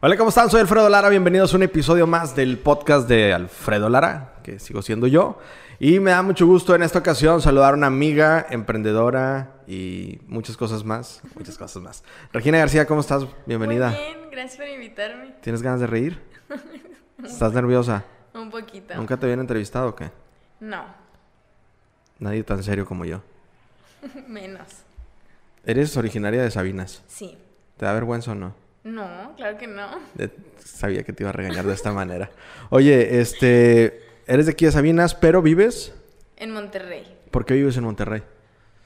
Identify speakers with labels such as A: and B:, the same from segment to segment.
A: Hola, ¿cómo están? Soy Alfredo Lara. Bienvenidos a un episodio más del podcast de Alfredo Lara, que sigo siendo yo. Y me da mucho gusto en esta ocasión saludar a una amiga, emprendedora y muchas cosas más. Muchas cosas más. Regina García, ¿cómo estás? Bienvenida.
B: Muy bien, gracias por invitarme.
A: ¿Tienes ganas de reír? ¿Estás nerviosa?
B: Un poquito.
A: ¿Nunca te habían entrevistado o qué?
B: No,
A: Nadie tan serio como yo.
B: menos.
A: ¿Eres originaria de Sabinas?
B: Sí.
A: ¿Te da vergüenza o no?
B: No, claro que no.
A: Sabía que te iba a regañar de esta manera. Oye, este, eres de aquí de Sabinas, pero vives.
B: En Monterrey.
A: ¿Por qué vives en Monterrey?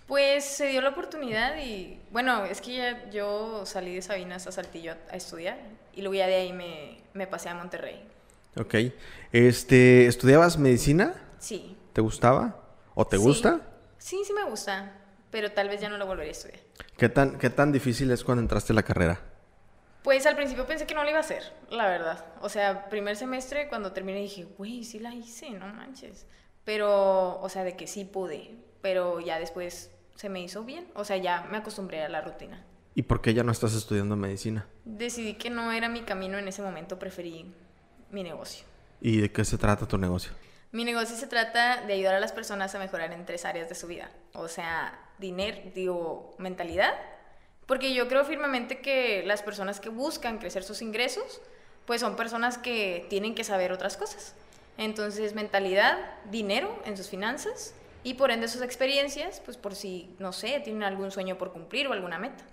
B: Pues se dio la oportunidad y, bueno, es que ya yo salí de Sabinas a Saltillo a, a estudiar y luego ya de ahí me, me pasé a Monterrey.
A: Ok. Este, ¿estudiabas medicina?
B: Sí.
A: ¿Te gustaba? ¿O te
B: Sí.
A: gusta?
B: Sí, sí me gusta, pero tal vez ya no lo volveré a estudiar.
A: ¿Qué tan, ¿Qué tan difícil es cuando entraste a la carrera?
B: Pues al principio pensé que no lo iba a hacer, la verdad. O sea, primer semestre cuando terminé dije, güey, sí la hice, no manches. Pero, o sea, de que sí pude, pero ya después se me hizo bien. O sea, ya me acostumbré a la rutina.
A: ¿Y por qué ya no estás estudiando medicina?
B: Decidí que no era mi camino en ese momento, preferí mi negocio.
A: ¿Y de qué se trata tu negocio?
B: Mi negocio se trata de ayudar a las personas a mejorar en tres áreas de su vida. O sea, dinero, digo, mentalidad. Porque yo creo firmemente que las personas que buscan crecer sus ingresos, pues son personas que tienen que saber otras cosas. Entonces, mentalidad, dinero en sus finanzas y por ende sus experiencias, pues por si, no sé, tienen algún sueño por cumplir o alguna meta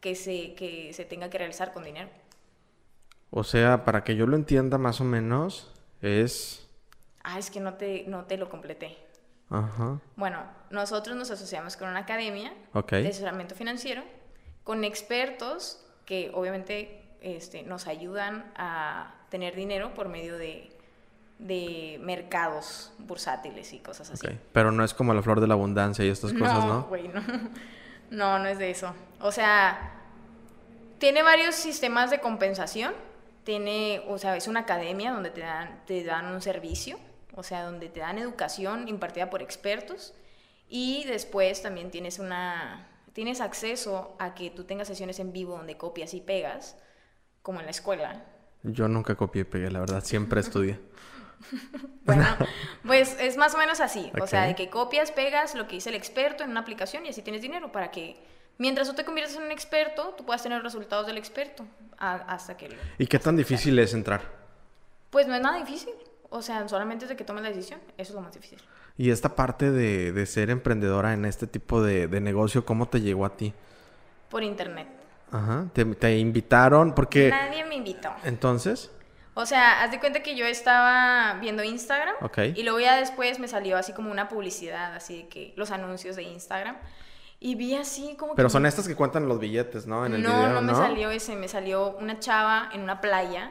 B: que se, que se tenga que realizar con dinero.
A: O sea, para que yo lo entienda más o menos, es...
B: Ah, es que no te, no te lo completé.
A: Ajá.
B: Bueno, nosotros nos asociamos con una academia
A: Ok.
B: de asesoramiento financiero, con expertos que obviamente este, nos ayudan a tener dinero por medio de, de mercados bursátiles y cosas así.
A: Pero no es como la flor de la abundancia y estas cosas, ¿no?
B: no. No, no es de eso. O sea, tiene varios sistemas de compensación. Tiene, o sea, es una academia donde te dan, te dan un servicio, o sea, donde te dan educación impartida por expertos. Y después también tienes una, tienes acceso a que tú tengas sesiones en vivo donde copias y pegas, como en la escuela.
A: Yo nunca copié y pegué, la verdad. Siempre estudié.
B: Bueno, pues es más o menos así. O sea, de que copias, pegas lo que dice el experto en una aplicación y así tienes dinero para que mientras tú te conviertas en un experto, tú puedas tener resultados del experto a- hasta que... lo-
A: ¿Y qué tan difícil es entrar?
B: Pues no es nada difícil. O sea, solamente es de que tomes la decisión. Eso es lo más difícil.
A: Y esta parte de, de ser emprendedora en este tipo de, de negocio, ¿cómo te llegó a ti?
B: Por internet.
A: Ajá. ¿Te, te invitaron? Porque...
B: Nadie me invitó.
A: Entonces...
B: O sea, haz de cuenta que yo estaba viendo Instagram
A: Ok.
B: y luego ya después me salió así como una publicidad, así de que los anuncios de Instagram. Y vi así como
A: Pero
B: que...
A: son estas que cuentan los billetes, ¿no? En el
B: no,
A: video,
B: no
A: ¿no?
B: me salió ese, me salió una chava en una playa.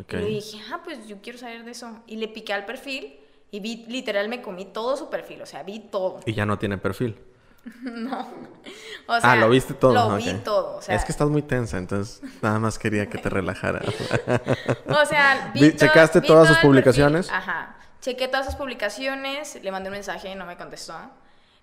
A: Ok.
B: Y le dije, ah, pues yo quiero saber de eso. Y le piqué al perfil y vi, literal, me comí todo su perfil, o sea, vi todo.
A: Y ya no tiene perfil.
B: O sea,
A: ah, lo viste todo.
B: Lo vi todo, o sea.
A: Es que estás muy tensa, entonces nada más quería que te relajaras.
B: O sea, vi
A: ¿checaste
B: vi
A: todas sus publicaciones?
B: perfil, Ajá. Chequé todas sus publicaciones, le mandé un mensaje y no me contestó.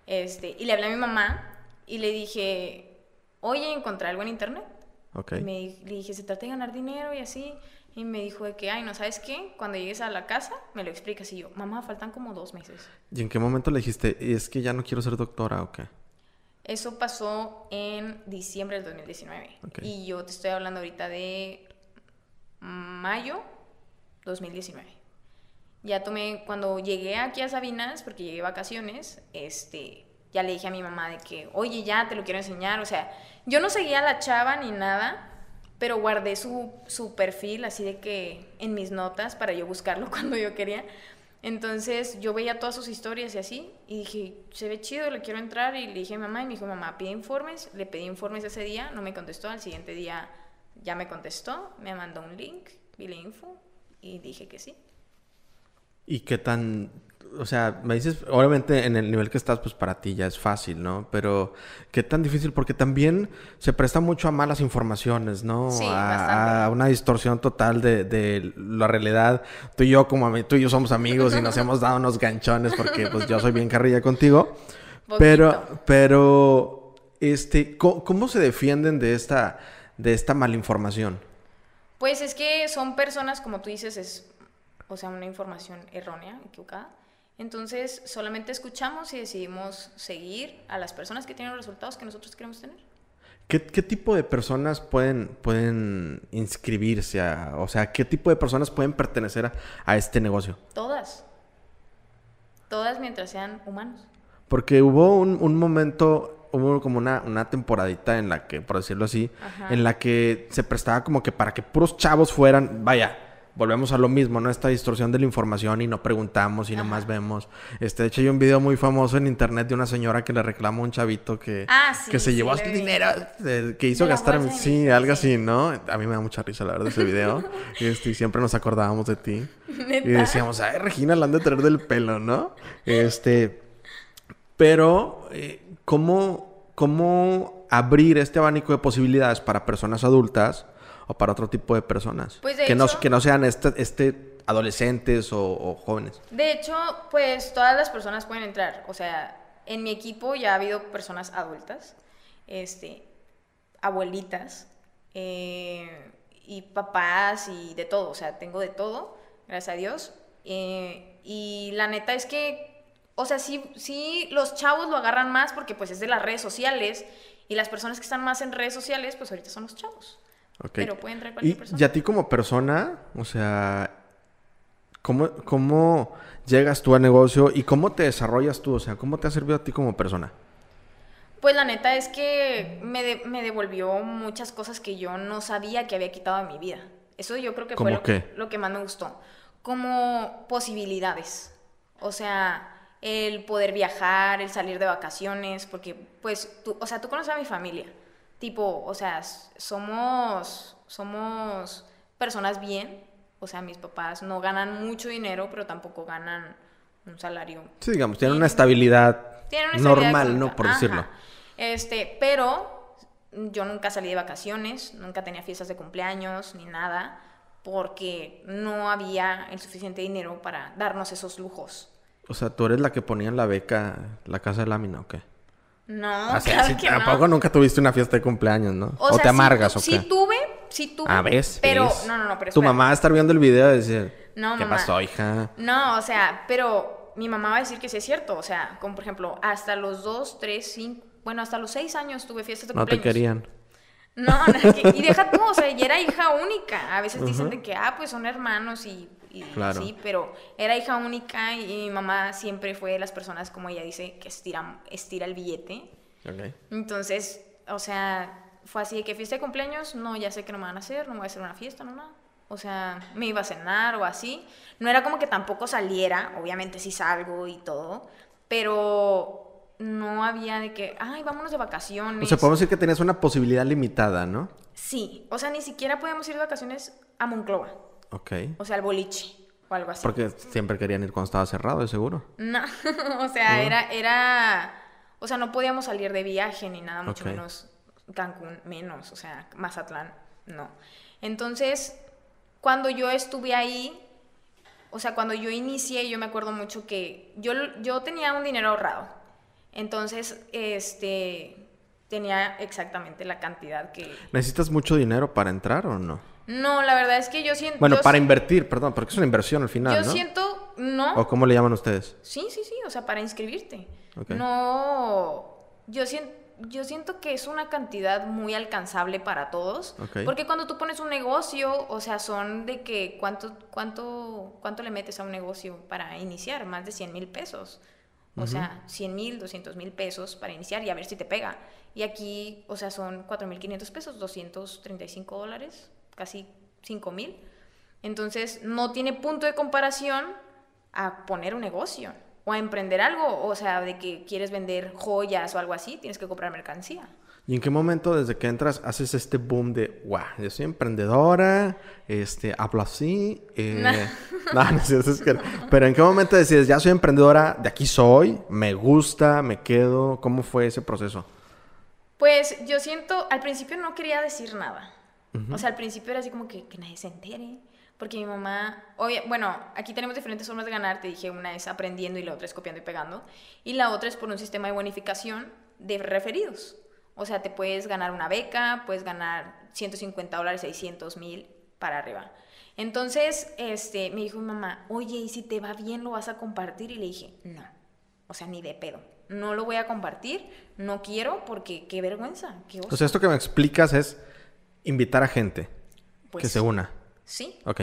B: Este, y le hablé a mi mamá y le dije, oye, encontré algo en internet.
A: ok.
B: Y me le dije, se trata de ganar dinero y así. Y me dijo de que, ay, no sabes qué, cuando llegues a la casa me lo explicas. Y yo, mamá, faltan como dos meses.
A: ¿Y en qué momento le dijiste, es que ya no quiero ser doctora o qué?
B: Eso pasó en diciembre del 2019.
A: Ok.
B: Y yo te estoy hablando ahorita de mayo 2019. Ya tomé, cuando llegué aquí a Sabinas, porque llegué de vacaciones, este, ya le dije a mi mamá de que, oye, ya te lo quiero enseñar. O sea, yo no seguía a la chava ni nada, pero guardé su, su perfil así de que en mis notas para yo buscarlo cuando yo quería. Entonces yo veía todas sus historias y así, y dije, se ve chido, le quiero entrar. Y le dije a mamá, y me dijo, mamá, pide informes. Le pedí informes ese día, no me contestó. Al siguiente día ya me contestó, me mandó un link, vi la info y dije que sí.
A: ¿Y qué tan, o sea, me dices, obviamente en el nivel que estás, pues para ti ya es fácil, ¿no? Pero qué tan difícil, porque también se presta mucho a malas informaciones, ¿no?
B: Sí,
A: a, a una distorsión total de, de la realidad. Tú y yo, como tú y yo somos amigos y nos hemos dado unos ganchones porque pues yo soy bien carrilla contigo. Pero, pero, este, ¿cómo, cómo se defienden de esta, de esta malinformación?
B: Pues es que son personas, como tú dices, es, o sea, una información errónea, equivocada. Entonces, solamente escuchamos y decidimos seguir a las personas que tienen los resultados que nosotros queremos tener.
A: ¿Qué, qué tipo de personas pueden, pueden inscribirse a, o sea, qué tipo de personas pueden pertenecer a, a este negocio?
B: Todas. Todas mientras sean humanos.
A: Porque hubo un, un momento, hubo como una, una temporadita en la que, por decirlo así,
B: Ajá.
A: en la que se prestaba como que para que puros chavos fueran, vaya, volvemos a lo mismo, ¿no? Esta distorsión de la información y no preguntamos y nomás vemos. Este, de hecho, hay un video muy famoso en internet de una señora que le reclama a un chavito que,
B: Ah, sí,
A: que se
B: sí,
A: llevó
B: he
A: dinero, eh, que hizo gastar, sí, algo
B: sí.
A: así, ¿no? A mí me da mucha risa, la verdad, ese video. este, y siempre nos acordábamos de ti.
B: ¿Neta?
A: Y decíamos, ay, Regina, la han de traer del pelo, ¿no? Este, pero, eh, ¿cómo, ¿cómo abrir este abanico de posibilidades para personas adultas o para otro tipo de personas?
B: Pues, de
A: que, no, que no sean este, este adolescentes o, o jóvenes.
B: De hecho, pues todas las personas pueden entrar. O sea, en mi equipo ya ha habido personas adultas, este, abuelitas, eh, y papás y de todo. O sea, tengo de todo, gracias a Dios. Eh, y la neta es que, o sea, sí, sí los chavos lo agarran más porque pues es de las redes sociales. Y las personas que están más en redes sociales, pues ahorita son los chavos.
A: Ok.
B: Pero puede entrar cualquier
A: y,
B: persona.
A: y a ti como persona, o sea, ¿cómo, ¿cómo llegas tú al negocio y cómo te desarrollas tú? O sea, ¿cómo te ha servido a ti como persona?
B: Pues la neta es que me, de- me devolvió muchas cosas que yo no sabía que había quitado de mi vida. Eso yo creo que fue
A: ¿Cómo
B: lo,
A: qué?
B: lo que más me gustó. Como posibilidades. O sea, el poder viajar, el salir de vacaciones, porque pues tú, o sea, tú conoces a mi familia. Tipo, o sea, somos, somos personas bien. O sea, mis papás no ganan mucho dinero, pero tampoco ganan un salario
A: Sí, digamos, tienen una estabilidad
B: tiene una estabilidad
A: normal, ¿no? Por
B: Ajá.
A: decirlo.
B: Este, pero yo nunca salí de vacaciones, nunca tenía fiestas de cumpleaños ni nada, porque no había el suficiente dinero para darnos esos lujos.
A: O sea, tú eres la que ponía en la beca la casa de lámina, ¿o qué?
B: No,
A: o sea,
B: claro
A: sí,
B: que no.
A: tampoco nunca tuviste una fiesta de cumpleaños, ¿no? O,
B: sea,
A: te amargas, ¿o qué?
B: Sí tuve, sí tuve.
A: Ah, ¿ves?
B: Pero,
A: ¿Ves?
B: no, no, no, pero
A: Tu
B: espera.
A: mamá va a estar viendo el video y decir,
B: No,
A: ¿qué
B: mamá.
A: pasó, hija?
B: No, o sea, pero mi mamá va a decir que sí es cierto. O sea, como por ejemplo, hasta los dos, tres, cinco, bueno, hasta los seis años tuve fiestas de
A: No te
B: cumpleaños.
A: querían.
B: No, y deja tú, o sea, y era hija única. A veces dicen de que, ah, pues son hermanos y, y
A: Claro.
B: sí, pero era hija única y mi mamá siempre fue de las personas, como ella dice, que estira, estira el billete.
A: Ok.
B: Entonces, o sea, fue así de que fiesta de cumpleaños, no, ya sé que no me van a hacer, no me voy a hacer una fiesta, no, nada. O sea, me iba a cenar o así. No era como que tampoco saliera, obviamente sí salgo y todo, pero no había de que, ay, vámonos de vacaciones.
A: O sea, podemos decir que tenías una posibilidad limitada, ¿no?
B: Sí, o sea, ni siquiera podíamos ir de vacaciones a Monclova,
A: Ok.
B: o sea, al boliche o algo así.
A: Porque siempre querían ir cuando estaba cerrado, de seguro.
B: No, o sea, era, era, o sea, no podíamos salir de viaje ni nada, mucho menos Cancún, menos, o sea, Mazatlán, no. Entonces, cuando yo estuve ahí, o sea, cuando yo inicié, yo me acuerdo mucho que yo, yo tenía un dinero ahorrado. Entonces, este, tenía exactamente la cantidad que...
A: ¿Necesitas mucho dinero para entrar o no?
B: No, la verdad es que yo siento...
A: Bueno,
B: yo
A: para
B: si-
A: invertir, perdón, porque es una inversión al final,
B: Yo
A: ¿no?
B: siento, no.
A: ¿O cómo le llaman ustedes?
B: Sí, sí, sí, o sea, para inscribirte. No, yo siento, yo siento que es una cantidad muy alcanzable para todos, porque cuando tú pones un negocio, o sea, son de que cuánto, cuánto, cuánto le metes a un negocio para iniciar, más de 100 mil pesos. O sea, 100 mil, 200 mil pesos para iniciar y a ver si te pega. Y aquí, o sea, son 4 mil 500 pesos, 235 dólares, casi 5 mil. Entonces, no tiene punto de comparación a poner un negocio o a emprender algo, o sea, de que quieres vender joyas o algo así, tienes que comprar mercancía.
A: ¿Y en qué momento desde que entras haces este boom de, wow, yo soy emprendedora, este, hablo así? Eh... no, no es cierto, es que- Pero ¿en qué momento decides, ya soy emprendedora, de aquí soy, me gusta, me quedo? ¿Cómo fue ese proceso?
B: Pues yo siento, al principio no quería decir nada. O sea, al principio era así como que, que nadie se entere. Porque mi mamá, obvia- bueno, aquí tenemos diferentes formas de ganar. Te dije, una es aprendiendo y la otra es copiando y pegando. Y la otra es por un sistema de bonificación de referidos. O sea, te puedes ganar una beca, puedes ganar 150 dólares, 600 mil para arriba. Entonces, este, me dijo mi mamá, oye, ¿y si te va bien lo vas a compartir? Y le dije, no, o sea, ni de pedo. No lo voy a compartir, no quiero porque qué vergüenza. Qué.
A: O sea, esto que me explicas es invitar a gente
B: Pues
A: que se una.
B: Sí.
A: Ok.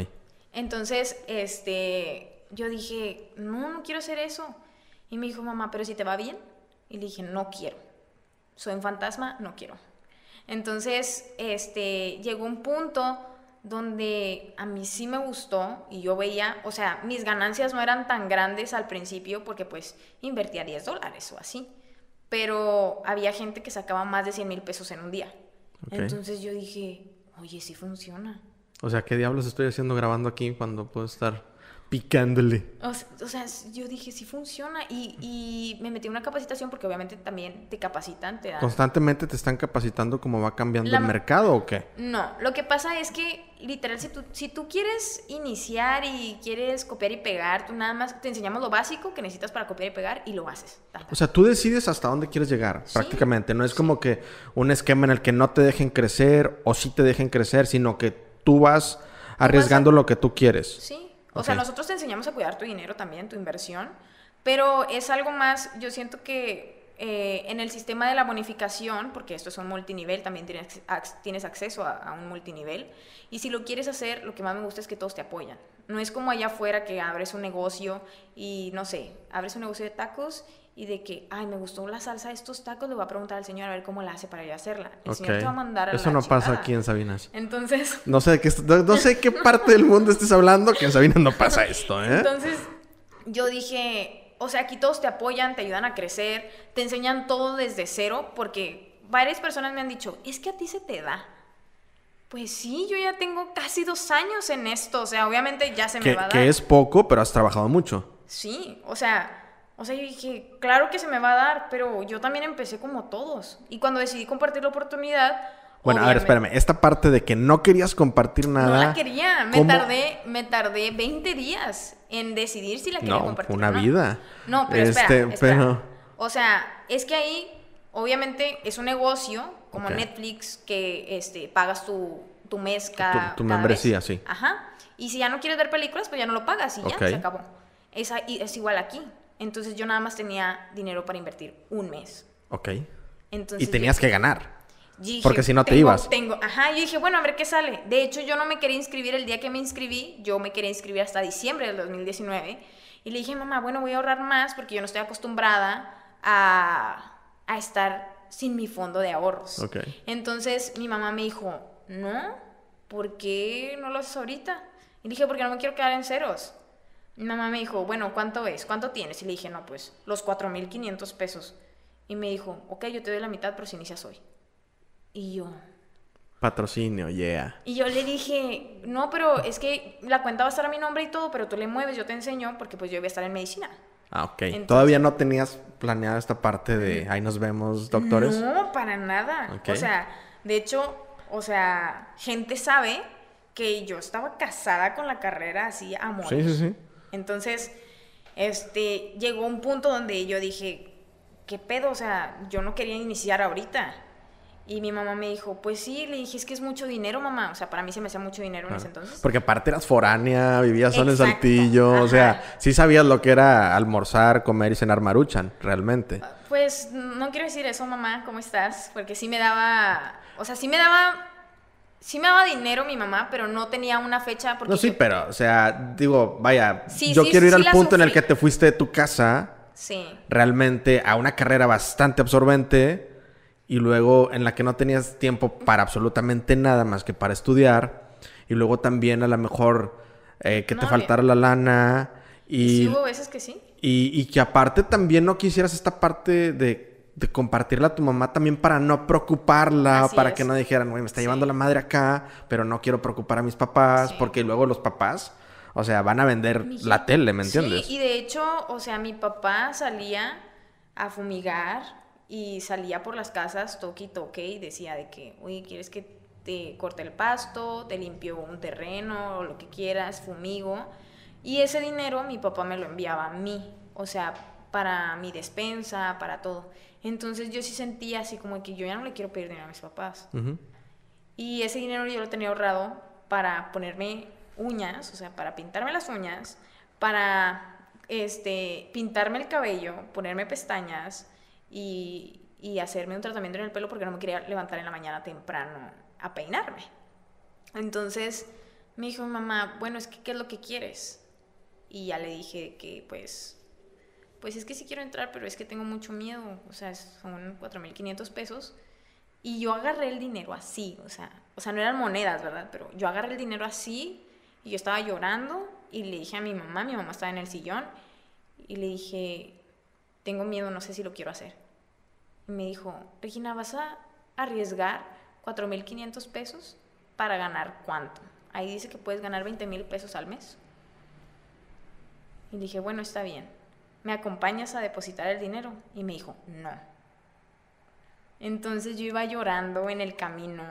B: Entonces, este, yo dije, no, no quiero hacer eso. Y me dijo, mamá, pero si te va bien. Y le dije, no quiero. Soy un fantasma, no quiero. Entonces, este, llegó un punto donde a mí sí me gustó y yo veía, o sea, mis ganancias no eran tan grandes al principio porque pues invertía 10 dólares o así, pero había gente que sacaba más de 100 mil pesos en un día. Entonces yo dije, oye, sí funciona.
A: O sea, ¿qué diablos estoy haciendo grabando aquí cuando puedo estar picándole?
B: O, sea, yo dije, sí funciona. Y, y me metí en una capacitación porque obviamente también te capacitan, te dan...
A: ¿Constantemente te están capacitando cómo va cambiando
B: La-
A: el mercado o qué?
B: No, lo que pasa es que literal, si tú, si tú quieres iniciar y quieres copiar y pegar, tú nada más te enseñamos lo básico que necesitas para copiar y pegar y lo haces.
A: O sea, tú decides hasta dónde quieres llegar,
B: Sí.
A: prácticamente. No es como que un esquema en el que no te dejen crecer o sí te dejen crecer, sino que tú vas arriesgando lo que tú quieres.
B: Sí. O sea,
A: Ok.
B: nosotros te enseñamos a cuidar tu dinero también, tu inversión, pero es algo más, yo siento que eh, en el sistema de la bonificación, porque esto es un multinivel, también tienes acceso a, a un multinivel, y si lo quieres hacer, lo que más me gusta es que todos te apoyan. No es como allá afuera que abres un negocio y, no sé, abres un negocio de tacos y de que, ay, me gustó la salsa de estos tacos, le voy a preguntar al señor a ver cómo la hace para yo hacerla. El señor te va a mandar a
A: Eso
B: la
A: no pasa aquí en Sabinas.
B: Entonces...
A: No sé de qué, no, no sé qué parte del mundo estés hablando que en Sabinas no pasa esto, ¿eh?
B: Entonces, yo dije, o sea, aquí todos te apoyan, te ayudan a crecer, te enseñan todo desde cero, porque varias personas me han dicho, es que a ti se te da. Pues sí, yo ya tengo casi dos años en esto, o sea, obviamente ya se me
A: que,
B: va a dar.
A: que es poco, pero has trabajado mucho.
B: Sí, o sea, o sea, yo dije, claro que se me va a dar, pero yo también empecé como todos. Y cuando decidí compartir la oportunidad...
A: Bueno, a ver,
B: obviamente-
A: espérame. Esta parte de que no querías compartir nada.
B: No la quería, me
A: ¿cómo?
B: tardé, me tardé 20 días en decidir si la quería
A: No,
B: compartir.
A: una
B: o no.
A: vida.
B: No, pero espera,
A: Este,
B: espera.
A: pero-
B: O sea, es que ahí, obviamente, es un negocio como. Netflix que este, pagas tu, tu mes cada
A: Tu- tu
B: cada
A: membresía,
B: vez.
A: sí.
B: Ajá. Y si ya no quieres ver películas, pues ya no lo pagas y ya, se acabó. Es, es igual aquí. Entonces yo nada más tenía dinero para invertir un mes.
A: Ok.
B: Entonces,
A: Y tenías
B: yo-
A: que ganar.
B: Dije,
A: Porque si no te ibas.
B: Tengo, ajá, yo dije, bueno, a ver qué sale. De hecho, yo no me quería inscribir el día que me inscribí, yo me quería inscribir hasta diciembre del 2019. Y le dije, mamá, bueno, voy a ahorrar más porque yo no estoy acostumbrada a, a estar sin mi fondo de ahorros.
A: Ok.
B: Entonces mi mamá me dijo, no, ¿por qué no lo haces ahorita? Y dije, porque no me quiero quedar en ceros. Mi mamá me dijo, bueno, ¿cuánto es? ¿Cuánto tienes? Y le dije, no, pues los 4.500 pesos. Y me dijo, ok, yo te doy la mitad, pero si inicias hoy. Y yo,
A: Patrocinio, yeah.
B: y yo le dije, no, pero es que la cuenta va a estar a mi nombre y todo, pero tú le mueves, yo te enseño, porque pues yo voy a estar en medicina.
A: Ah, ok.
B: Entonces-
A: Todavía no tenías planeada esta parte de ahí nos vemos, doctores.
B: No, para nada.
A: Ok.
B: O sea, de hecho, o sea, gente sabe que yo estaba casada con la carrera así a morir.
A: Sí, sí, sí.
B: Entonces, este, llegó un punto donde yo dije, ¿qué pedo? O sea, yo no quería iniciar ahorita. Y mi mamá me dijo, pues sí, le dije, es que es mucho dinero, mamá. O sea, para mí se me hacía mucho dinero en ese entonces.
A: Porque aparte eras foránea, vivías solo en Saltillo. O sea, sí sabías lo que era almorzar, comer y cenar maruchan, realmente.
B: Pues no quiero decir eso, mamá, ¿cómo estás? Porque sí me daba, o sea, sí me daba, sí me daba dinero mi mamá, pero no tenía una fecha porque
A: No, sí,
B: yo-
A: pero, o sea, digo, vaya,
B: Sí,
A: yo
B: sí,
A: quiero ir
B: sí
A: al punto en el que te fuiste de tu casa
B: Sí,
A: realmente a una carrera bastante absorbente y luego en la que no tenías tiempo para absolutamente nada más que para estudiar y luego también a lo mejor eh, que te faltara la lana
B: y, sí hubo veces que sí.
A: y, y que aparte también no quisieras esta parte de, de compartirla a tu mamá también para no preocuparla,
B: Así
A: para
B: es.
A: que no dijeran, güey, me está
B: Sí.
A: llevando la madre acá, pero no quiero preocupar a mis papás,
B: Sí.
A: porque luego los papás, o sea, van a vender la tele, ¿me entiendes?
B: Sí, y de hecho, o sea, mi papá salía a fumigar y salía por las casas toque y toque y decía de que, oye, ¿quieres que te corte el pasto, te limpio un terreno o lo que quieras, fumigo? Y ese dinero mi papá me lo enviaba a mí, o sea, para mi despensa, para todo. Entonces yo sí sentía así como que yo ya no le quiero pedir dinero a mis papás. Y ese dinero yo lo tenía ahorrado para ponerme uñas, o sea, para pintarme las uñas, para este, pintarme el cabello, ponerme pestañas y, y hacerme un tratamiento en el pelo porque no me quería levantar en la mañana temprano a peinarme. Entonces me dijo mamá, bueno, es que, ¿qué es lo que quieres? Y ya le dije que pues pues es que sí quiero entrar, pero es que tengo mucho miedo, o sea, son 4.500 pesos. Y yo agarré el dinero así, o sea, o sea, no eran monedas, ¿verdad? Pero yo agarré el dinero así y yo estaba llorando y le dije a mi mamá, mi mamá estaba en el sillón, y le dije, tengo miedo, no sé si lo quiero hacer. Y me dijo, Regina, ¿vas a arriesgar 4.500 pesos para ganar cuánto? Ahí dice que puedes ganar 20.000 pesos al mes. Y dije, bueno, está bien. ¿Me acompañas a depositar el dinero? Y me dijo, no. Entonces yo iba llorando en el camino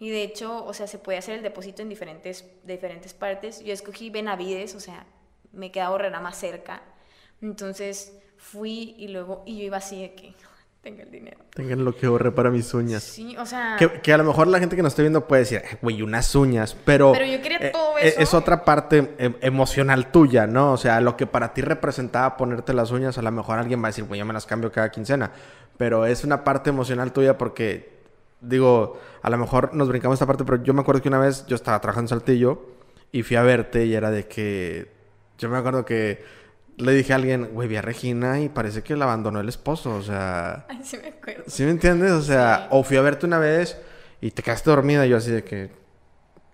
B: y de hecho, o sea, se puede hacer el depósito en diferentes, diferentes partes. Yo escogí Benavides, o sea, me quedaba Horrera más cerca. Entonces fui y luego, y yo iba así de que, tenga el dinero.
A: Tengan lo que ahorré para mis uñas.
B: Sí, o sea...
A: Que, a lo mejor la gente que nos esté viendo puede decir, güey, unas uñas, pero...
B: Pero yo quería
A: eh,
B: todo
A: eh,
B: eso.
A: Es otra parte em, emocional tuya, ¿no? O sea, lo que para ti representaba ponerte las uñas, a lo mejor alguien va a decir, güey, yo me las cambio cada quincena. Pero es una parte emocional tuya porque, digo, a lo mejor nos brincamos esta parte, pero yo me acuerdo que una vez yo estaba trabajando en Saltillo y fui a verte y era de que... Yo me acuerdo que le dije a alguien, güey, vi a Regina y parece que la abandonó el esposo, o sea...
B: Ay, sí me acuerdo.
A: ¿Sí me entiendes? O sea, o fui a verte una vez y te quedaste dormida y yo así de que...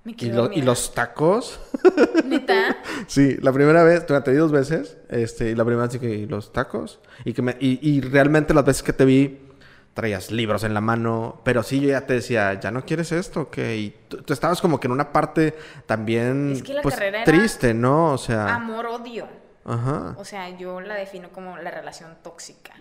B: Me
A: ¿Y, lo- y los tacos?
B: ¿Neta?
A: sí, la primera vez, te vi dos veces, este, y la primera vez que, ¿y los tacos? Y, que me, y, y realmente las veces que te vi, traías libros en la mano, pero sí, yo ya te decía, ¿ya no quieres esto? ¿Qué? Y tú, tú estabas como que en una parte también,
B: Es que la
A: pues,
B: carrera era
A: triste, ¿no? O sea,
B: Amor-odio.
A: Ajá.
B: O sea, yo la defino como la relación tóxica.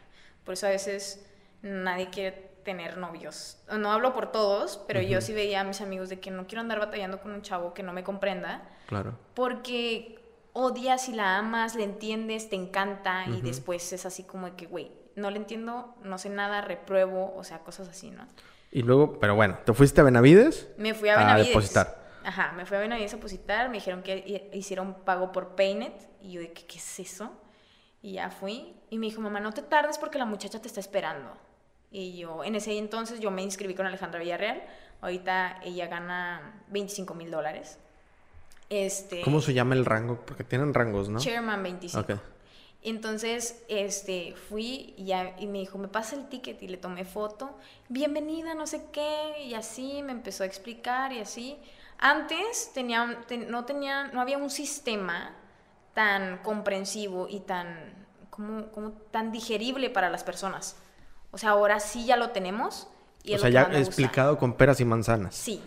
B: Por eso a veces nadie quiere tener novios. No hablo por todos, pero yo sí veía a mis amigos de que no quiero andar batallando con un chavo que no me comprenda,
A: Claro.
B: porque odias y la amas, le entiendes, te encanta y después es así como de que, güey, no le entiendo, no sé nada, repruebo, o sea, cosas así, ¿no?
A: Y luego, pero bueno, ¿te fuiste a Benavides?
B: Me fui a
A: A
B: Benavides.
A: depositar.
B: Ajá, me fui a Benavides a depositar, me dijeron que hi- hiciera un pago por Paynet y yo de que, ¿qué es eso? Y ya fui y me dijo, mamá, no te tardes porque la muchacha te está esperando. Y yo, en ese entonces yo me inscribí con Alejandra Villarreal, ahorita ella gana 25 mil dólares. Este,
A: ¿Cómo se llama el rango? Porque tienen rangos, ¿no?
B: Chairman 25.
A: Ok.
B: Entonces, este, fui y, ya, y me dijo, me pasa el ticket y le tomé foto. Bienvenida, no sé qué, y así me empezó a explicar y así. Antes no, tenía, no había un sistema tan comprensivo y tan, como, como tan digerible para las personas. O sea, ahora sí ya lo tenemos. Y
A: o sea, ya explicado con peras y manzanas.
B: Sí.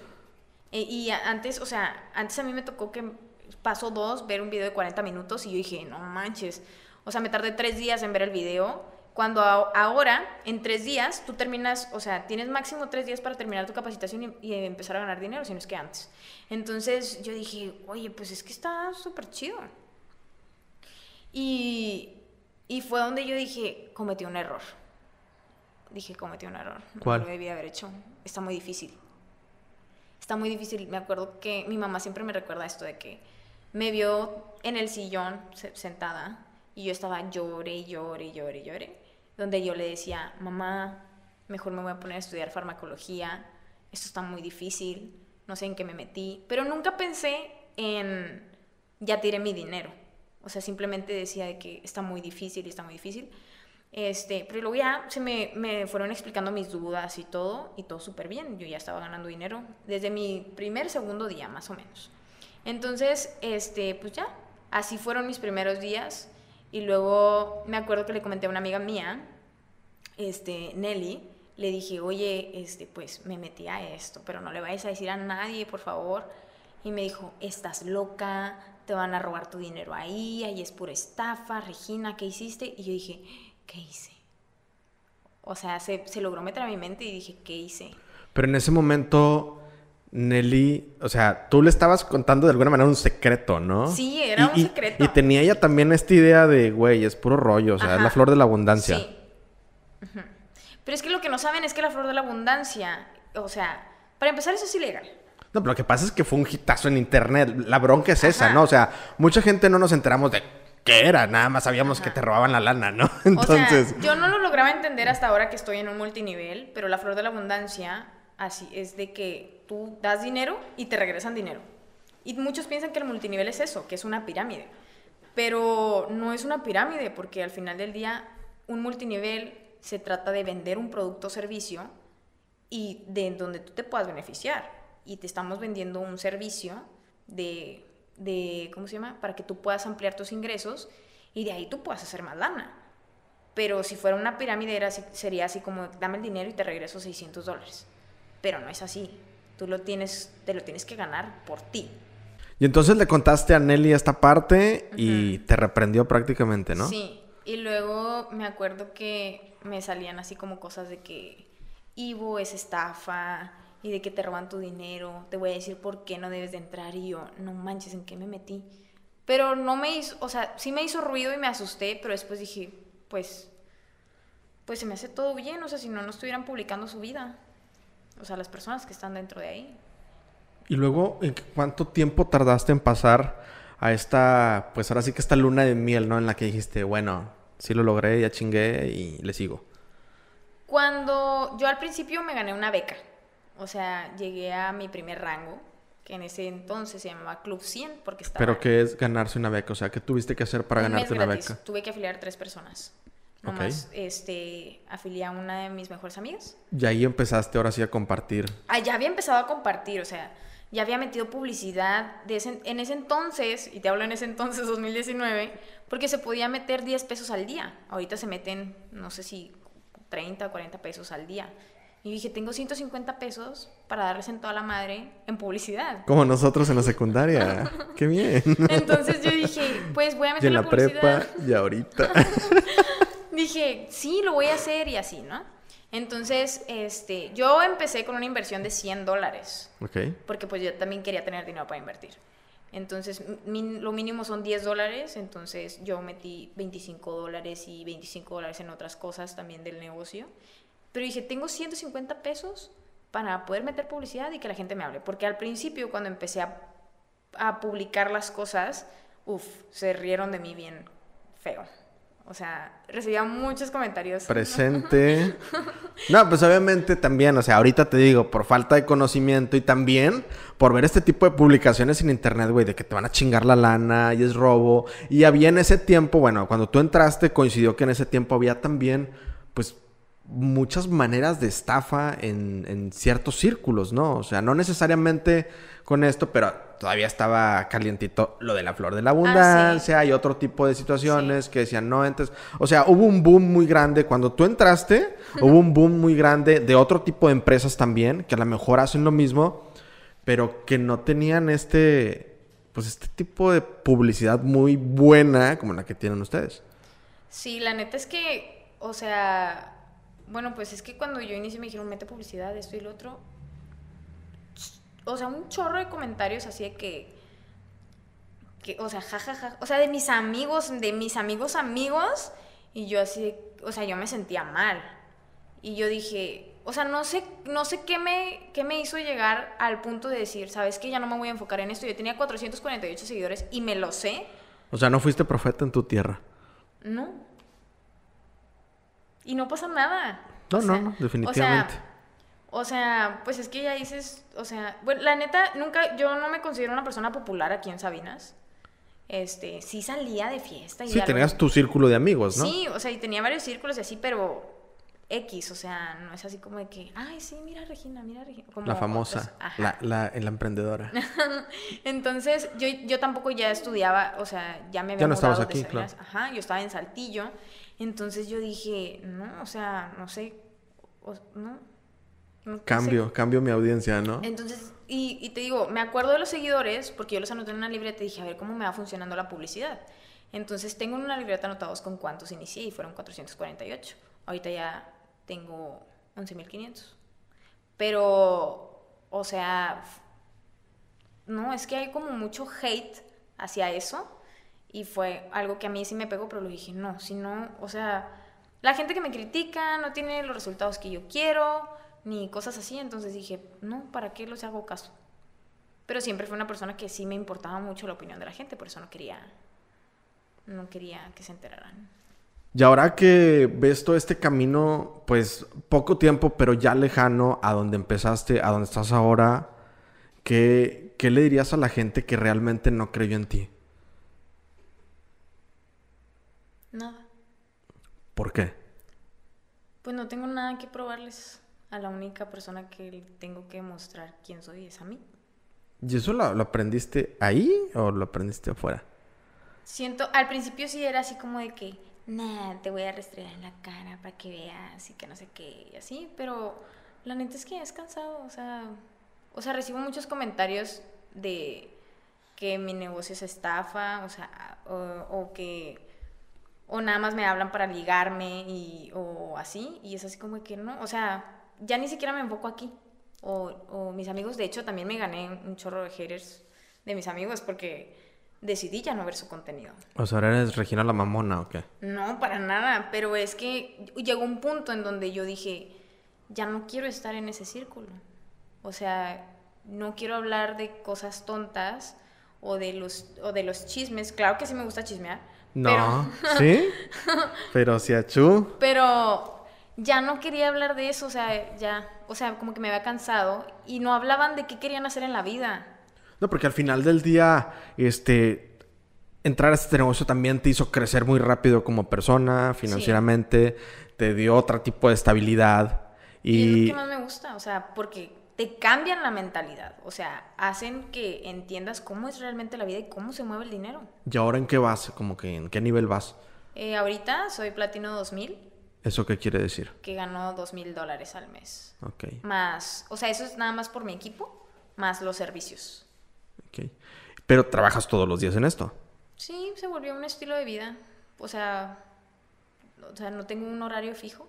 B: E- y antes, o sea, antes a mí me tocó que pasó dos, ver un video de 40 minutos y yo dije, no manches. O sea, me tardé tres días en ver el video. Cuando ahora, en tres días, tú terminas, o sea, tienes máximo tres días para terminar tu capacitación y, y empezar a ganar dinero, si no es que antes. Entonces yo dije, oye, pues es que está súper chido. Y, y fue donde yo dije, cometí un error. Dije, cometí un error.
A: ¿Cuál?
B: No lo debía haber hecho. Está muy difícil. Está muy difícil. Me acuerdo que mi mamá siempre me recuerda esto de que me vio en el sillón se- sentada y yo estaba llore y llore y llore y llore. Donde yo le decía, mamá, mejor me voy a poner a estudiar farmacología. Esto está muy difícil. No sé en qué me metí. Pero nunca pensé en ya tiré mi dinero. O sea, simplemente decía de que está muy difícil está muy difícil. Este, pero luego ya se me, me fueron explicando mis dudas y todo, y todo súper bien. Yo ya estaba ganando dinero desde mi primer, segundo día, más o menos. Entonces, este, pues ya, así fueron mis primeros días. Y luego me acuerdo que le comenté a una amiga mía, este, Nelly, le dije, oye, este, pues me metí a esto, pero no le vayas a decir a nadie, por favor. Y me dijo, estás loca, te van a robar tu dinero ahí, ahí es pura estafa, Regina, ¿qué hiciste? Y yo dije, ¿qué hice? O sea, se, se logró meter a mi mente y dije, ¿qué hice?
A: Pero en ese momento, Nelly, o sea, tú le estabas contando de alguna manera un secreto, ¿no?
B: Sí, era un
A: y-
B: secreto.
A: Y tenía ella también esta idea de, güey, es puro rollo, o sea, es la flor de la abundancia.
B: Sí. Pero es que lo que no saben es que la flor de la abundancia, o sea, para empezar eso es ilegal.
A: No, pero lo que pasa es que fue un hitazo en internet. La bronca es esa, ¿no? O sea, mucha gente no nos enteramos de qué era, nada más sabíamos que te robaban la lana, ¿no?
B: Entonces. yo no lo lograba entender hasta ahora que estoy en un multinivel, pero la flor de la abundancia así es de que tú das dinero y te regresan dinero. Y muchos piensan que el multinivel es eso, que es una pirámide. Pero no es una pirámide, porque al final del día, un multinivel se trata de vender un producto o servicio y de donde tú te puedas beneficiar. Y te estamos vendiendo un servicio de, de, ¿cómo se llama? Para que tú puedas ampliar tus ingresos y de ahí tú puedas hacer más lana. Pero si fuera una pirámide era, sería así como, dame el dinero y te regreso 600 dólares. Pero no es así. Tú lo tienes, te lo tienes que ganar por ti.
A: Y entonces le contaste a Nelly esta parte y te reprendió prácticamente, ¿no?
B: Sí. Y luego me acuerdo que me salían así como cosas de que Ivo es estafa y de que te roban tu dinero. Te voy a decir por qué no debes de entrar. Y yo, no manches, ¿en qué me metí? Pero no me hizo, o sea, sí me hizo ruido y me asusté, pero después dije, pues, pues se me hace todo bien. O sea, si no, no estuvieran publicando su vida. O sea, las personas que están dentro de ahí.
A: Y luego, ¿en cuánto tiempo tardaste en pasar a esta, pues ahora sí que esta luna de miel, ¿no? En la que dijiste, bueno, sí lo logré, ya chingué y le sigo.
B: Cuando yo al principio me gané una beca, o sea, llegué a mi primer rango, que en ese entonces se llamaba Club 100, porque estaba...
A: ¿Pero qué es ganarse una beca? O sea, ¿qué tuviste que hacer para ganarte una beca?
B: Tuve que afiliar tres personas. Nomás, este, afilié a una de mis mejores amigas.
A: Y ahí empezaste ahora sí a compartir.
B: Ah, ya había empezado a compartir, o sea, ya había metido publicidad de en ese entonces, y te hablo en ese entonces, 2019, porque se podía meter 10 pesos al día. Ahorita se meten, no sé si 30 o 40 pesos al día. Y dije, tengo 150 pesos para darles en toda la madre en publicidad.
A: Como nosotros en la secundaria. ¡Qué bien!
B: Entonces yo dije, pues voy a meter
A: y en la, prepa y ahorita.
B: dije, sí, lo voy a hacer y así, ¿no? Entonces, este, yo empecé con una inversión de 100 dólares.
A: Ok.
B: Porque pues yo también quería tener dinero para invertir. Entonces, lo mínimo son 10 dólares, entonces yo metí 25 dólares y 25 dólares en otras cosas también del negocio. Pero dije, tengo 150 pesos para poder meter publicidad y que la gente me hable. Porque al principio, cuando empecé a, a publicar las cosas, uff, se rieron de mí bien feo. O sea, recibía muchos comentarios.
A: Presente. No, pues obviamente también, o sea, ahorita te digo, por falta de conocimiento y también por ver este tipo de publicaciones en internet, güey, de que te van a chingar la lana y es robo. Y había en ese tiempo, bueno, cuando tú entraste coincidió que en ese tiempo había también, pues, muchas maneras de estafa en, en ciertos círculos, ¿no? O sea, no necesariamente con esto, pero todavía estaba calientito lo de la flor de la abundancia ah, y otro tipo de situaciones que decían, no, entonces, o sea, hubo un boom muy grande. Cuando tú entraste, hubo un boom muy grande de otro tipo de empresas también, que a lo mejor hacen lo mismo, pero que no tenían este, pues este tipo de publicidad muy buena como la que tienen ustedes.
B: Sí, la neta es que, o sea, bueno, pues es que cuando yo inicié me dijeron, mete publicidad, esto y lo otro, o sea, un chorro de comentarios así de que, que o sea, jajaja, o sea, de mis amigos, de mis amigos amigos, y yo así, o sea, yo me sentía mal. Y yo dije, o sea, no sé, no sé qué me, qué me hizo llegar al punto de decir, ¿sabes qué? Ya no me voy a enfocar en esto. Yo tenía 448 seguidores y me lo sé.
A: O sea, no fuiste profeta en tu tierra.
B: No. Y no pasa nada.
A: No, no, no, definitivamente.
B: O sea, pues es que ya dices, o sea, bueno, la neta, nunca, yo no me considero una persona popular aquí en Sabinas. Este, sí salía de fiesta y
A: Sí, tenías tu círculo de amigos, ¿no?
B: Sí, o sea, y tenía varios círculos y así, pero X, o sea, no es así como de que, ay, sí, mira Regina, mira Regina.
A: la famosa, la, la, la, emprendedora.
B: Entonces, yo, yo tampoco ya estudiaba, o sea, ya me había
A: Ya no estabas aquí, claro.
B: Ajá, yo estaba en Saltillo. Entonces yo dije, no, o sea, no sé, no,
A: Cambio, cambio mi audiencia, ¿no?
B: Entonces, y, te digo, me acuerdo de los seguidores porque yo los anoté en una libreta y dije, a ver cómo me va funcionando la publicidad. Entonces, tengo en una libreta anotados con cuántos inicié y fueron 448. Ahorita ya tengo 11.500. Pero, o sea, no, es que hay como mucho hate hacia eso y fue algo que a mí sí me pegó, pero lo dije, no, si no, o sea, la gente que me critica no tiene los resultados que yo quiero ni cosas así. Entonces dije, no, ¿para qué los hago caso? Pero siempre fue una persona que sí me importaba mucho la opinión de la gente, por eso no quería, no quería que se enteraran.
A: Y ahora que ves todo este camino, pues poco tiempo, pero ya lejano a donde empezaste, a donde estás ahora, ¿qué, qué le dirías a la gente que realmente no creyó en ti?
B: Nada.
A: ¿Por qué?
B: Pues no tengo nada que probarles. A la única persona que tengo que mostrar quién soy es a mí.
A: ¿Y eso lo, lo aprendiste ahí o lo aprendiste afuera?
B: Siento, al principio sí era así como de que, nah, te voy a restregar en la cara para que veas y que no sé qué, y así, pero la neta es que es cansado, o sea, o sea, recibo muchos comentarios de que mi negocio es estafa, o sea, o, o que, o nada más me hablan para ligarme y, o así, y es así como que no, o sea, ya ni siquiera me enfoco aquí. O, o, mis amigos, de hecho, también me gané un chorro de haters de mis amigos porque decidí ya no ver su contenido.
A: O sea, ¿ahora eres Regina la Mamona o qué?
B: No, para nada, pero es que llegó un punto en donde yo dije, ya no quiero estar en ese círculo. O sea, no quiero hablar de cosas tontas o de los, o de los chismes. Claro que sí me gusta chismear.
A: No, pero... ¿sí? pero si achú.
B: Pero ya no quería hablar de eso, o sea, ya, o sea, como que me había cansado y no hablaban de qué querían hacer en la vida.
A: No, porque al final del día, este, entrar a este negocio también te hizo crecer muy rápido como persona, financieramente, sí. te dio otro tipo de estabilidad. Y...
B: y es lo que más me gusta, o sea, porque te cambian la mentalidad, o sea, hacen que entiendas cómo es realmente la vida y cómo se mueve el dinero.
A: ¿Y ahora en qué vas? Como que en qué nivel vas?
B: Eh, ahorita soy platino 2000.
A: ¿Eso qué quiere decir?
B: Que ganó dos mil dólares al mes.
A: Ok.
B: Más, o sea, eso es nada más por mi equipo, más los servicios.
A: Ok. Pero trabajas todos los días en esto.
B: Sí, se volvió un estilo de vida. O sea, o sea no tengo un horario fijo.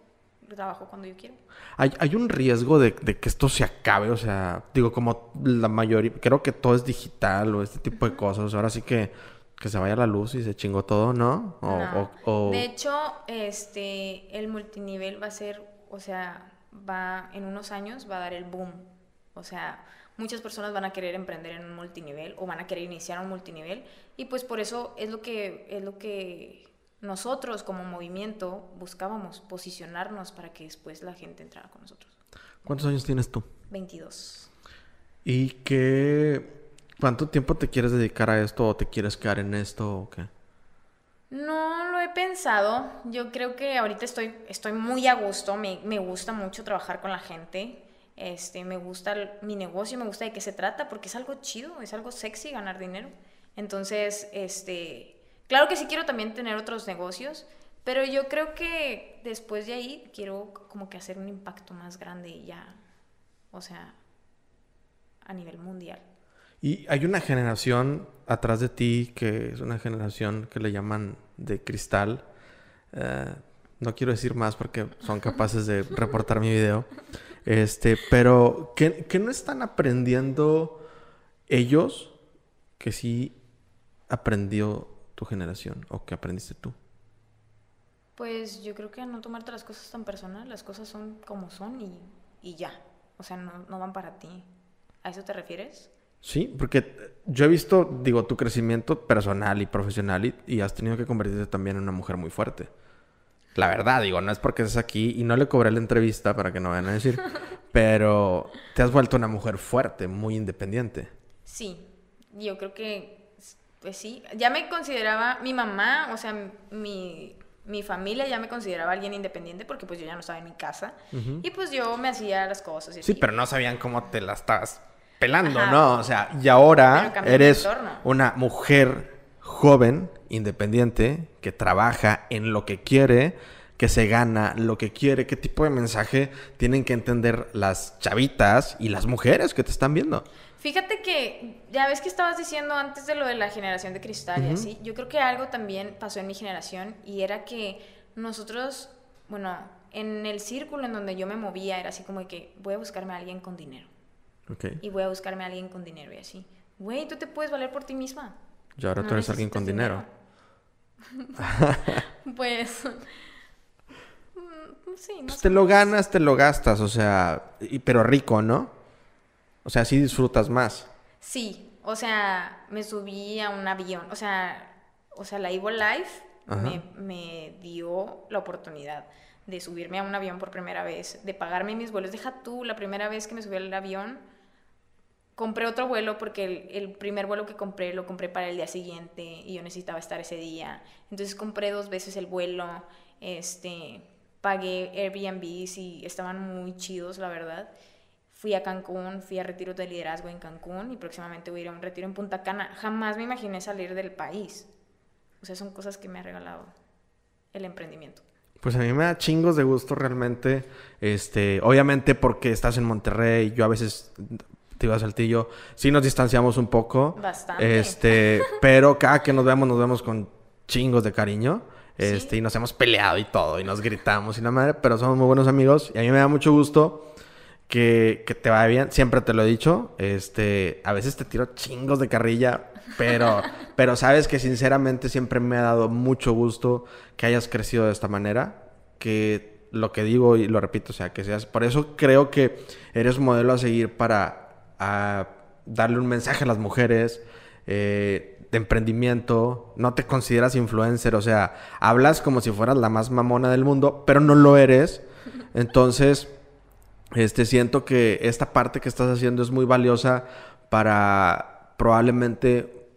B: Trabajo cuando yo quiero.
A: ¿Hay, hay un riesgo de, de, que esto se acabe? O sea, digo, como la mayoría, creo que todo es digital o este tipo uh -huh. de cosas. Ahora sí que que se vaya la luz y se chingó todo, ¿no? O,
B: no.
A: O, o...
B: De hecho, este, el multinivel va a ser, o sea, va en unos años va a dar el boom. O sea, muchas personas van a querer emprender en un multinivel o van a querer iniciar un multinivel y pues por eso es lo que es lo que nosotros como movimiento buscábamos posicionarnos para que después la gente entrara con nosotros.
A: ¿Cuántos años tienes tú?
B: 22.
A: ¿Y qué ¿Cuánto tiempo te quieres dedicar a esto o te quieres quedar en esto o qué?
B: No lo he pensado. Yo creo que ahorita estoy, estoy muy a gusto. Me, me gusta mucho trabajar con la gente. Este, me gusta mi negocio, me gusta de qué se trata, porque es algo chido, es algo sexy ganar dinero. Entonces, este, claro que sí quiero también tener otros negocios, pero yo creo que después de ahí quiero como que hacer un impacto más grande ya, o sea, a nivel mundial.
A: Y hay una generación atrás de ti que es una generación que le llaman de cristal. Uh, no quiero decir más porque son capaces de reportar mi video. Este, pero ¿qué, ¿qué, no están aprendiendo ellos que sí aprendió tu generación o que aprendiste tú?
B: Pues yo creo que no tomarte las cosas tan personal, las cosas son como son y, y ya. O sea, no, no van para ti. ¿A eso te refieres?
A: Sí, porque yo he visto, digo, tu crecimiento personal y profesional y, y, has tenido que convertirte también en una mujer muy fuerte. La verdad, digo, no es porque estés aquí y no le cobré la entrevista para que no vayan a decir, pero te has vuelto una mujer fuerte, muy independiente.
B: Sí, yo creo que, pues sí, ya me consideraba mi mamá, o sea, mi, mi familia ya me consideraba alguien independiente porque pues yo ya no estaba en mi casa uh -huh. y pues yo me hacía las cosas. Y
A: sí,
B: así.
A: pero no sabían cómo te las estabas pelando, Ajá. ¿no? O sea, y ahora eres una mujer joven, independiente, que trabaja en lo que quiere, que se gana lo que quiere. ¿Qué tipo de mensaje tienen que entender las chavitas y las mujeres que te están viendo?
B: Fíjate que ya ves que estabas diciendo antes de lo de la generación de cristal uh -huh. y así. Yo creo que algo también pasó en mi generación y era que nosotros, bueno, en el círculo en donde yo me movía era así como de que voy a buscarme a alguien con dinero.
A: Okay.
B: Y voy a buscarme a alguien con dinero y así. Güey, tú te puedes valer por ti misma.
A: Y ahora no tú eres alguien con dinero.
B: pues. Sí, no
A: pues te lo ganas, te lo gastas, o sea, y, pero rico, ¿no? O sea, sí disfrutas más.
B: Sí, o sea, me subí a un avión, o sea, o sea, la Evo Life me, me, dio la oportunidad de subirme a un avión por primera vez, de pagarme mis vuelos. Deja tú, la primera vez que me subí al avión, compré otro vuelo porque el, primer vuelo que compré lo compré para el día siguiente y yo necesitaba estar ese día. Entonces compré dos veces el vuelo, este, pagué Airbnb y estaban muy chidos, la verdad. Fui a Cancún, fui a retiro de liderazgo en Cancún y próximamente voy a ir a un retiro en Punta Cana. Jamás me imaginé salir del país. O sea, son cosas que me ha regalado el emprendimiento.
A: Pues a mí me da chingos de gusto realmente. Este, obviamente porque estás en Monterrey, yo a veces te iba a Saltillo, sí nos distanciamos un poco.
B: Bastante.
A: Este, pero cada que nos vemos, nos vemos con chingos de cariño. Este, y nos hemos peleado y todo, y nos gritamos y la madre, pero somos muy buenos amigos y a mí me da mucho gusto que, que te vaya bien. Siempre te lo he dicho. Este, a veces te tiro chingos de carrilla, pero, pero sabes que sinceramente siempre me ha dado mucho gusto que hayas crecido de esta manera. Que lo que digo y lo repito, o sea, que seas. Por eso creo que eres modelo a seguir para a darle un mensaje a las mujeres. Eh, de emprendimiento, no te consideras influencer, o sea, hablas como si fueras la más mamona del mundo, pero no lo eres. Entonces, este, siento que esta parte que estás haciendo es muy valiosa para probablemente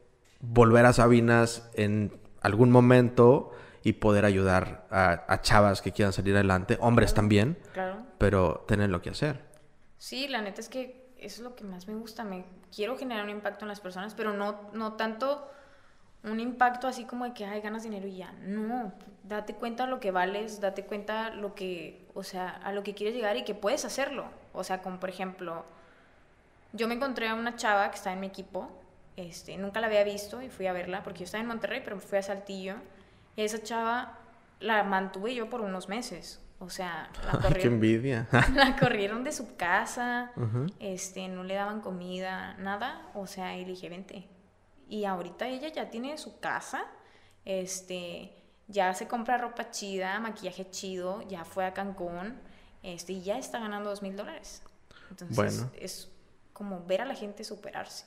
A: volver a Sabinas en algún momento y poder ayudar a, chavas que quieran salir adelante, hombres también,
B: claro.
A: pero tener lo que hacer.
B: Sí, la neta es que eso es lo que más me gusta. Me quiero generar un impacto en las personas, pero no, no tanto un impacto así como de que hay ganas dinero y ya. No, date cuenta lo que vales, date cuenta lo que, o sea, a lo que quieres llegar y que puedes hacerlo. O sea, como por ejemplo, yo me encontré a una chava que está en mi equipo, este, nunca la había visto y fui a verla porque yo estaba en Monterrey, pero fui a Saltillo y esa chava la mantuve yo por unos meses. O sea, la
A: corrieron, qué envidia.
B: la corrieron de su casa, este, no le daban comida, nada. O sea, y le dije, vente, y ahorita ella ya tiene su casa, este, ya se compra ropa chida, maquillaje chido, ya fue a Cancún, este, y ya está ganando dos mil dólares. Entonces, es como ver a la gente superarse.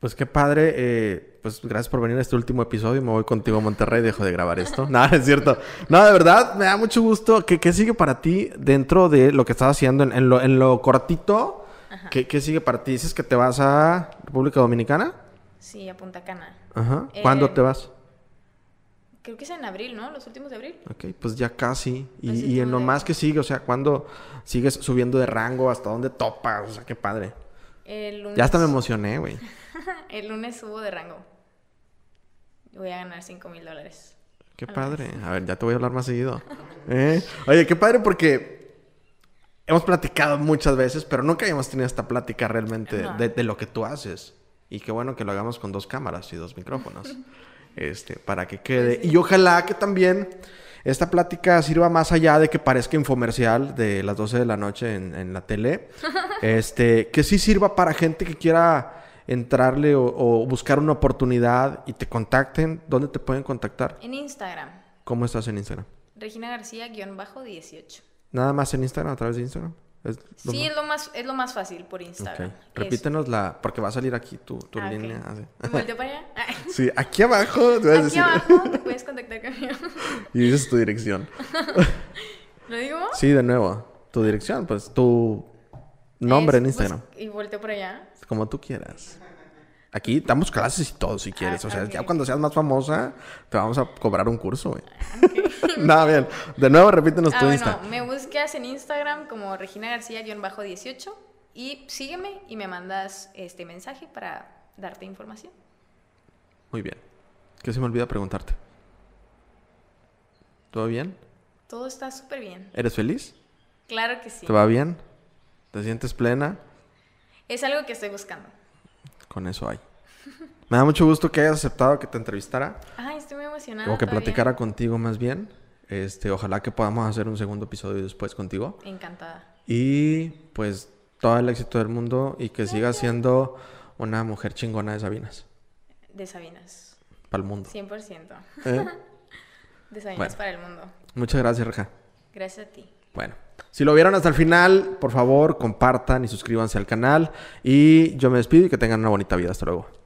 A: Pues qué padre, eh, pues gracias por venir a este último episodio. Me voy contigo a Monterrey, dejo de grabar esto. Nada, es cierto. No, de verdad, me da mucho gusto. ¿Qué, qué sigue para ti dentro de lo que estás haciendo en, lo, en lo cortito? ¿Qué, ¿Qué, sigue para ti? ¿Dices que te vas a República Dominicana?
B: Sí, a Punta Cana.
A: Ajá. ¿Cuándo
B: Eh,
A: te vas?
B: Creo que es en abril, ¿no? Los últimos de abril.
A: Ok, pues ya casi. Y, y en lo más que sigue, o sea, ¿cuándo sigues subiendo de rango? ¿Hasta dónde topas? O sea, qué padre.
B: El lunes,
A: Ya hasta me emocioné, güey.
B: el lunes subo de rango. Voy a ganar cinco mil dólares.
A: Qué padre. A ver, ya te voy a hablar más seguido. ¿Eh? Oye, qué padre porque hemos platicado muchas veces, pero nunca habíamos tenido esta plática realmente
B: No.
A: de, de lo que tú haces. Y qué bueno que lo hagamos con dos cámaras y dos micrófonos. este, para que quede.
B: Pues sí.
A: Y ojalá que también esta plática sirva más allá de que parezca infomercial de las 12 de la noche en, en la tele. este, que sí sirva para gente que quiera entrarle o, o buscar una oportunidad y te contacten. ¿Dónde te pueden contactar?
B: En Instagram,
A: ¿Cómo estás en Instagram?
B: Regina García-18.
A: Nada más en Instagram, a través de Instagram. ¿Es lo
B: Sí,
A: más-
B: es lo más, es lo más fácil por. Instagram.
A: Repítenos la... Porque va a salir aquí tu, tu
B: Ah,
A: línea. así.
B: ¿Me volteo para allá? Ah,
A: Sí, aquí abajo te vas
B: Aquí
A: decir...
B: abajo te puedes contactar conmigo.
A: y dices tu dirección.
B: ¿Lo digo?
A: Sí, de nuevo. Tu dirección, pues tu nombre en
B: Es, pues,
A: Instagram.
B: y volteo para allá.
A: Como tú quieras. Aquí damos clases y todo si quieres.
B: Ah,
A: o sea, ya cuando seas más famosa, te vamos a cobrar un curso, güey. Nada, bien. De nuevo, repítenos
B: Ah,
A: tu
B: bueno,
A: Insta.
B: me buscas en Instagram como Regina García-18 y sígueme y me mandas este mensaje para darte información.
A: Muy bien. ¿Qué se me olvida preguntarte? ¿Todo bien?
B: Todo está súper bien.
A: ¿Eres feliz?
B: Claro que sí.
A: ¿Te va bien? ¿Te sientes plena?
B: Es algo que estoy buscando.
A: Con eso hay. Me da mucho gusto que hayas aceptado que te entrevistara
B: Ay, estoy muy emocionada.
A: o que platicara contigo más bien. Este, ojalá que podamos hacer un segundo episodio después contigo.
B: Encantada.
A: Y pues todo el éxito del mundo y que sigas siendo una mujer chingona de Sabinas
B: De Sabinas.
A: para el mundo.
B: 100%.
A: ¿Eh?
B: De Sabinas
A: Bueno.
B: para el mundo.
A: Muchas gracias, Reja.
B: Gracias a ti.
A: Bueno, Si lo vieron hasta el final, por favor, compartan y suscríbanse al canal. Y yo me despido y que tengan una bonita vida. Hasta luego.